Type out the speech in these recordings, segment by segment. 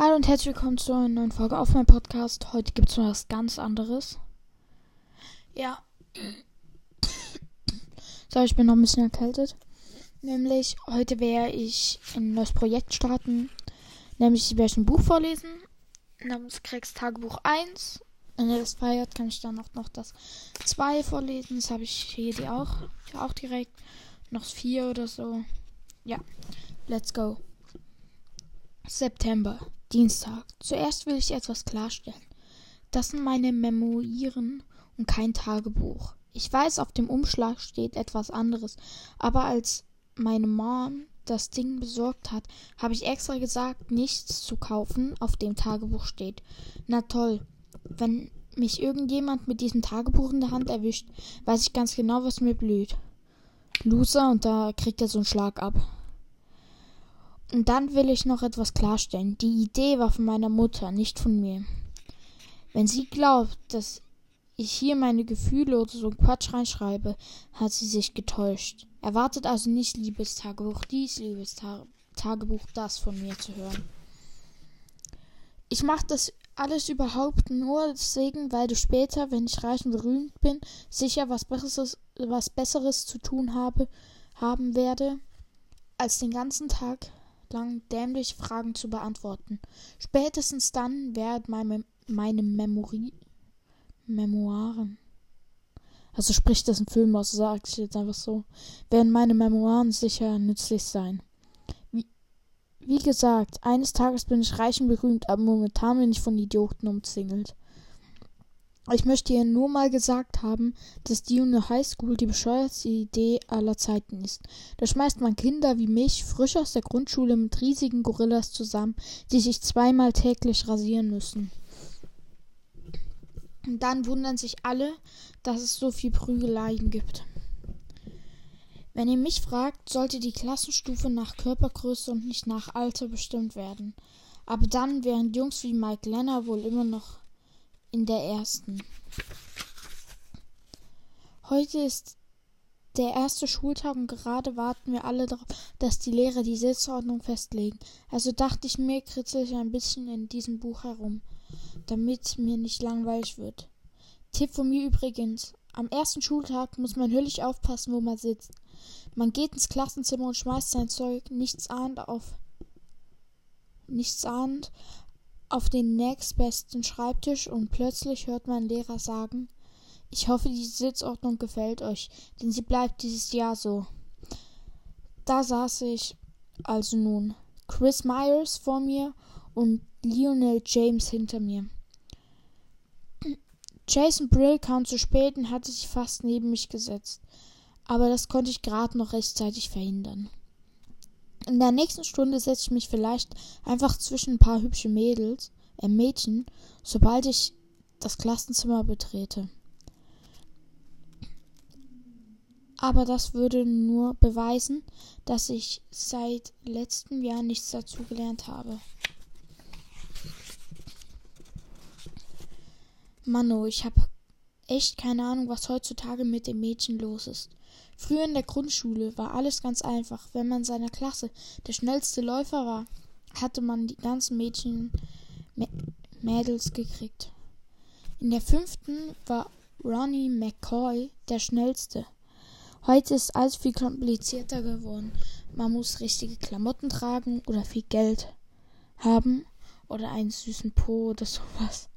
Hallo und herzlich willkommen zu einer neuen Folge auf meinem Podcast. Heute gibt es mal was ganz anderes. Ja. So, ich bin noch ein bisschen erkältet. Nämlich, heute werde ich ein neues Projekt starten. Nämlich, werde ich ein Buch vorlesen. Namens Craigs Tagebuch 1. Wenn ihr das feiert, kann ich dann auch noch das 2 vorlesen. Das habe ich hier die auch, hier auch direkt. Noch 4 oder so. Ja, let's go. September. Dienstag. Zuerst will ich etwas klarstellen. Das sind meine Memoiren und kein Tagebuch. Ich weiß, auf dem Umschlag steht etwas anderes, aber als meine Mom das Ding besorgt hat, habe ich extra gesagt, nichts zu kaufen, auf dem Tagebuch steht. Na toll, wenn mich irgendjemand mit diesem Tagebuch in der Hand erwischt, weiß ich ganz genau, was mir blüht. Loser und da kriegt er so einen Schlag ab. Und dann will ich noch etwas klarstellen. Die Idee war von meiner Mutter, nicht von mir. Wenn sie glaubt, dass ich hier meine Gefühle oder so Quatsch reinschreibe, hat sie sich getäuscht. Erwartet also nicht Liebestagebuch dies, Liebestagebuch das von mir zu hören. Ich mache das alles überhaupt nur deswegen, weil du später, wenn ich reich und berühmt bin, sicher was Besseres, was Besseres zu tun habe, haben werde, als den ganzen Tag lang dämliche Fragen zu beantworten. Spätestens dann werden meine, meine Memori Memoiren. Also spricht das ein Film aus, sage ich jetzt einfach so. Werden meine Memoiren sicher nützlich sein. Wie, wie gesagt, eines Tages bin ich reich und berühmt, aber momentan bin ich von Idioten umzingelt. Ich möchte hier nur mal gesagt haben, dass die Junior High School die bescheuertste Idee aller Zeiten ist. Da schmeißt man Kinder wie mich frisch aus der Grundschule mit riesigen Gorillas zusammen, die sich zweimal täglich rasieren müssen. Und dann wundern sich alle, dass es so viel Prügeleien gibt. Wenn ihr mich fragt, sollte die Klassenstufe nach Körpergröße und nicht nach Alter bestimmt werden. Aber dann wären Jungs wie Mike Lenner wohl immer noch in der ersten. Heute ist der erste Schultag und gerade warten wir alle darauf, dass die Lehrer die Sitzordnung festlegen. Also dachte ich mir, kritzel ich ein bisschen in diesem Buch herum, damit mir nicht langweilig wird. Tipp von mir übrigens. Am ersten Schultag muss man höllisch aufpassen, wo man sitzt. Man geht ins Klassenzimmer und schmeißt sein Zeug nichts ahnt auf nichts ahnt auf den nächstbesten Schreibtisch und plötzlich hört man Lehrer sagen, ich hoffe, die Sitzordnung gefällt euch, denn sie bleibt dieses Jahr so. Da saß ich also nun, Chris Myers vor mir und Lionel James hinter mir. Jason Brill kam zu spät und hatte sich fast neben mich gesetzt, aber das konnte ich gerade noch rechtzeitig verhindern. In der nächsten Stunde setze ich mich vielleicht einfach zwischen ein paar hübsche Mädels, äh Mädchen, sobald ich das Klassenzimmer betrete. Aber das würde nur beweisen, dass ich seit letztem Jahr nichts dazugelernt habe. Mano, ich habe echt keine Ahnung, was heutzutage mit den Mädchen los ist. Früher in der Grundschule war alles ganz einfach. Wenn man seiner Klasse der schnellste Läufer war, hatte man die ganzen Mädchen Mädels gekriegt. In der fünften war Ronnie McCoy der schnellste. Heute ist alles viel komplizierter geworden. Man muss richtige Klamotten tragen oder viel Geld haben oder einen süßen Po oder sowas.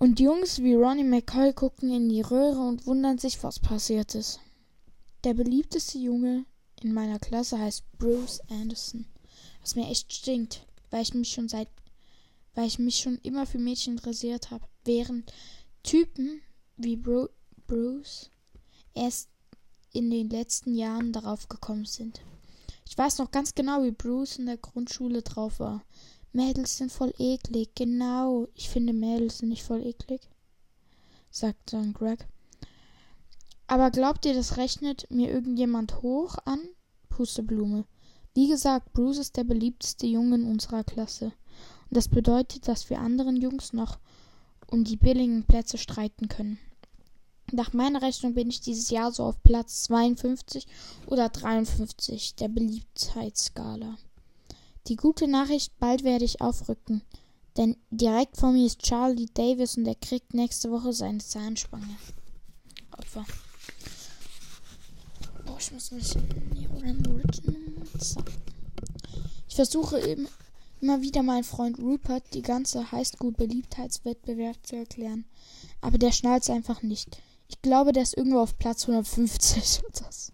Und Jungs wie Ronnie McCoy gucken in die Röhre und wundern sich, was passiert ist. Der beliebteste Junge in meiner Klasse heißt Bruce Anderson. Was mir echt stinkt, weil ich mich schon seit weil ich mich schon immer für Mädchen interessiert habe, während Typen wie Bru Bruce erst in den letzten Jahren darauf gekommen sind. Ich weiß noch ganz genau, wie Bruce in der Grundschule drauf war. Mädels sind voll eklig. Genau. Ich finde Mädels sind nicht voll eklig. Sagt dann Greg. Aber glaubt ihr, das rechnet mir irgendjemand hoch an? Pusteblume. Wie gesagt, Bruce ist der beliebteste Junge in unserer Klasse. Und das bedeutet, dass wir anderen Jungs noch um die billigen Plätze streiten können. Nach meiner Rechnung bin ich dieses Jahr so auf Platz 52 oder 53 der Beliebtheitsskala. Die gute Nachricht, bald werde ich aufrücken. Denn direkt vor mir ist Charlie Davis und er kriegt nächste Woche seine Zahnspange. Opfer. Oh, ich muss mich Ich versuche eben immer wieder meinen Freund Rupert die ganze Highschool-Beliebtheitswettbewerb zu erklären. Aber der schnallt es einfach nicht. Ich glaube, der ist irgendwo auf Platz 150 oder so.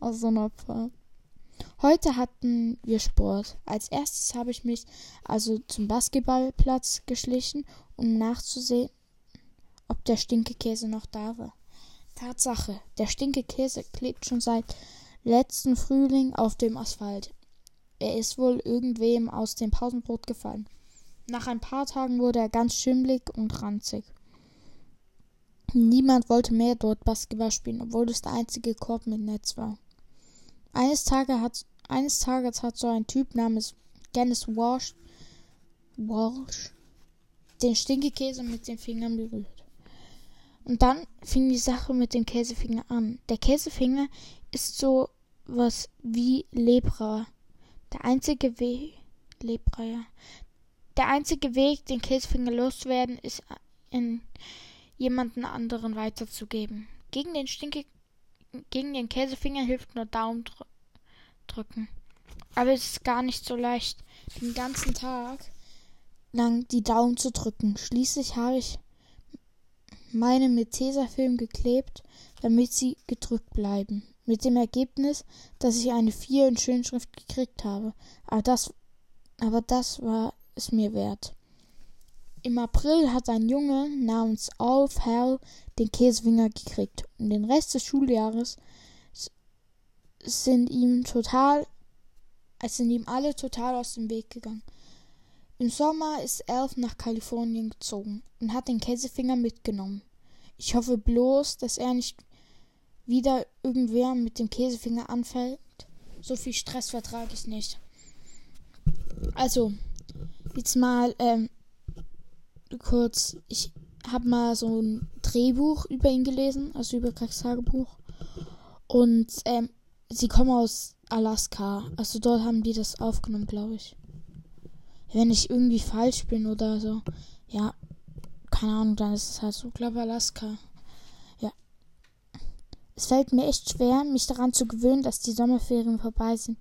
Aus so einer Fall. Heute hatten wir Sport. Als erstes habe ich mich also zum Basketballplatz geschlichen, um nachzusehen, ob der Stinkekäse noch da war. Tatsache, der Stinkekäse klebt schon seit letzten Frühling auf dem Asphalt. Er ist wohl irgendwem aus dem Pausenbrot gefallen. Nach ein paar Tagen wurde er ganz schimmlig und ranzig. Niemand wollte mehr dort Basketball spielen, obwohl es der einzige Korb mit Netz war. Eines, Tage hat, eines Tages hat so ein Typ namens Dennis Walsh, Walsh den Stinkekäse mit den Fingern berührt. Und dann fing die Sache mit dem Käsefinger an. Der Käsefinger ist so was wie Lepra. Der einzige Weg, Lepra, ja. Der einzige Weg, den Käsefinger loszuwerden, ist in jemanden anderen weiterzugeben. Gegen den Stinke gegen den Käsefinger hilft nur Daumen dr drücken. Aber es ist gar nicht so leicht, den ganzen Tag lang die Daumen zu drücken. Schließlich habe ich meine mit Tesafilm geklebt, damit sie gedrückt bleiben. Mit dem Ergebnis, dass ich eine 4 in Schönschrift gekriegt habe. Aber das, aber das war es mir wert. Im April hat ein Junge namens Alf Hell den Käsefinger gekriegt und den Rest des Schuljahres sind ihm total, es sind ihm alle total aus dem Weg gegangen. Im Sommer ist Alf nach Kalifornien gezogen und hat den Käsefinger mitgenommen. Ich hoffe bloß, dass er nicht wieder irgendwer mit dem Käsefinger anfällt. So viel Stress vertrage ich nicht. Also, jetzt mal ähm, kurz, ich habe mal so ein Drehbuch über ihn gelesen, also über Craigs Tagebuch. Und ähm, sie kommen aus Alaska. Also dort haben die das aufgenommen, glaube ich. Wenn ich irgendwie falsch bin oder so. Ja, keine Ahnung, dann ist es halt so. Ich glaube Alaska. Ja. Es fällt mir echt schwer, mich daran zu gewöhnen, dass die Sommerferien vorbei sind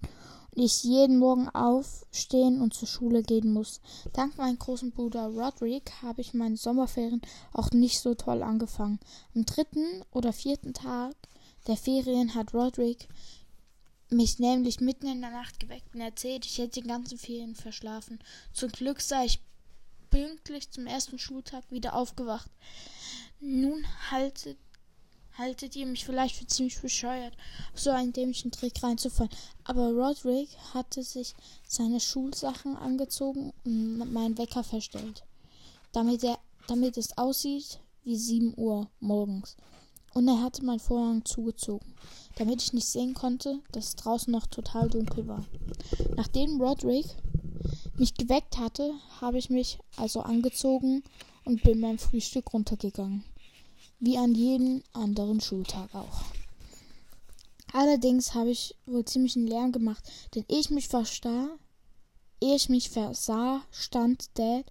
ich jeden Morgen aufstehen und zur Schule gehen muss. Dank meinem großen Bruder Roderick habe ich meine Sommerferien auch nicht so toll angefangen. Am dritten oder vierten Tag der Ferien hat Roderick mich nämlich mitten in der Nacht geweckt und erzählt, ich hätte den ganzen Ferien verschlafen. Zum Glück sei ich pünktlich zum ersten Schultag wieder aufgewacht. Nun haltet haltet ihr mich vielleicht für ziemlich bescheuert, auf so einen dämlichen Trick reinzufallen. Aber Roderick hatte sich seine Schulsachen angezogen und meinen Wecker verstellt, damit, er, damit es aussieht wie 7 Uhr morgens. Und er hatte meinen Vorhang zugezogen, damit ich nicht sehen konnte, dass es draußen noch total dunkel war. Nachdem Roderick mich geweckt hatte, habe ich mich also angezogen und bin beim Frühstück runtergegangen wie an jedem anderen Schultag auch. Allerdings habe ich wohl ziemlich einen Lärm gemacht, denn ehe ich mich verstah, ehe ich mich versah, stand Dad,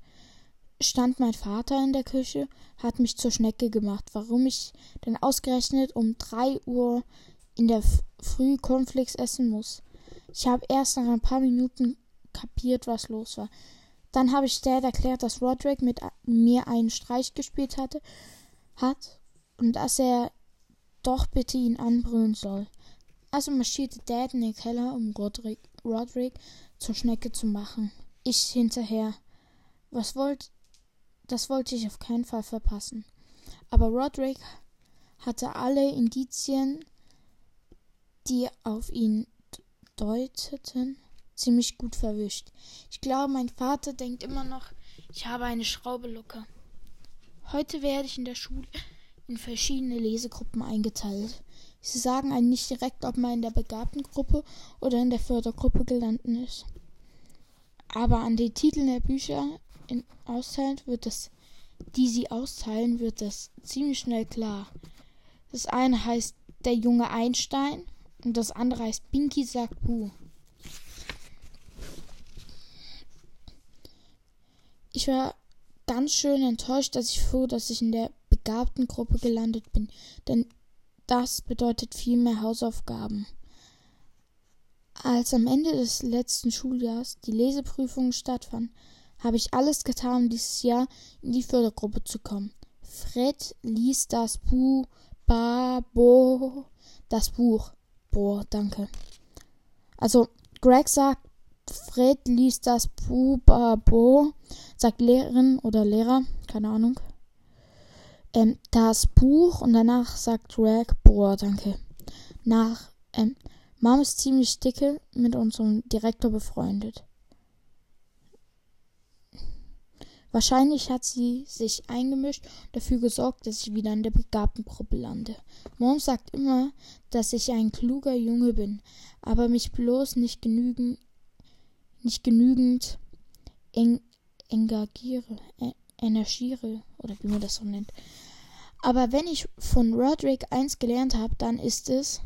stand mein Vater in der Küche, hat mich zur Schnecke gemacht, warum ich denn ausgerechnet um drei Uhr in der Früh Cornflakes essen muss. Ich habe erst nach ein paar Minuten kapiert, was los war. Dann habe ich Dad erklärt, dass Roderick mit mir einen Streich gespielt hatte hat und dass er doch bitte ihn anbrüllen soll. Also marschierte Dad in den Keller, um Roderick, Roderick zur Schnecke zu machen. Ich hinterher. Was wollt, das wollte ich auf keinen Fall verpassen. Aber Roderick hatte alle Indizien, die auf ihn deuteten, ziemlich gut verwischt. Ich glaube, mein Vater denkt immer noch, ich habe eine Schraube locker. Heute werde ich in der Schule in verschiedene Lesegruppen eingeteilt. Sie sagen einem nicht direkt, ob man in der begabten Gruppe oder in der Fördergruppe gelandet ist. Aber an den Titeln der Bücher in, austeilen wird das, die sie austeilen, wird das ziemlich schnell klar. Das eine heißt Der junge Einstein und das andere heißt Binky sagt Buh. ich war ganz schön enttäuscht, dass ich froh, dass ich in der begabten Gruppe gelandet bin, denn das bedeutet viel mehr Hausaufgaben. Als am Ende des letzten Schuljahrs die Leseprüfungen stattfanden, habe ich alles getan, um dieses Jahr in die Fördergruppe zu kommen. Fred liest das Buch, ba, bo, das Buch. Boah, danke. Also, Greg sagt, Fred liest das Buch, ba, bo, sagt Lehrerin oder Lehrer, keine Ahnung. Ähm, das Buch und danach sagt Greg, boah, danke. Nach, ähm, Mom ist ziemlich dicke mit unserem Direktor befreundet. Wahrscheinlich hat sie sich eingemischt und dafür gesorgt, dass ich wieder in der Begabtengruppe lande. Mom sagt immer, dass ich ein kluger Junge bin, aber mich bloß nicht genügend, nicht genügend eng, engagiere, äh, energiere, oder wie man das so nennt. Aber wenn ich von Roderick eins gelernt habe, dann ist es,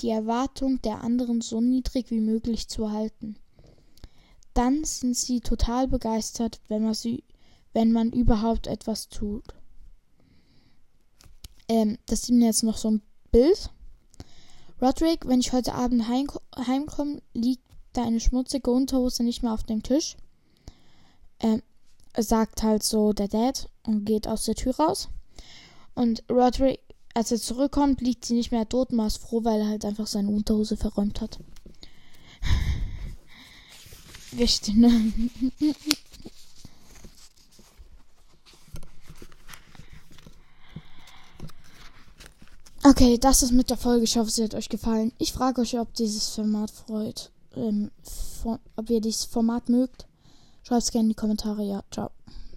die Erwartung der anderen so niedrig wie möglich zu halten. Dann sind sie total begeistert, wenn man, sie, wenn man überhaupt etwas tut. Ähm, das ist mir jetzt noch so ein Bild. Roderick, wenn ich heute Abend heim, heimkomme, liegt deine schmutzige Unterhose nicht mehr auf dem Tisch. Ähm, sagt halt so der Dad und geht aus der Tür raus. Und Roderick als er zurückkommt, liegt sie nicht mehr totmaß froh, weil er halt einfach seine Unterhose verräumt hat. Wichtig, ne? Okay, das ist mit der Folge. Ich hoffe, es hat euch gefallen. Ich frage euch, ob dieses Format freut. Ähm, ob ihr dieses Format mögt. Schreibt es gerne in die Kommentare. Ja, ciao.